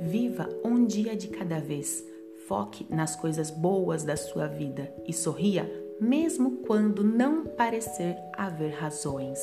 Viva um dia de cada vez. Foque nas coisas boas da sua vida e sorria mesmo quando não parecer haver razões.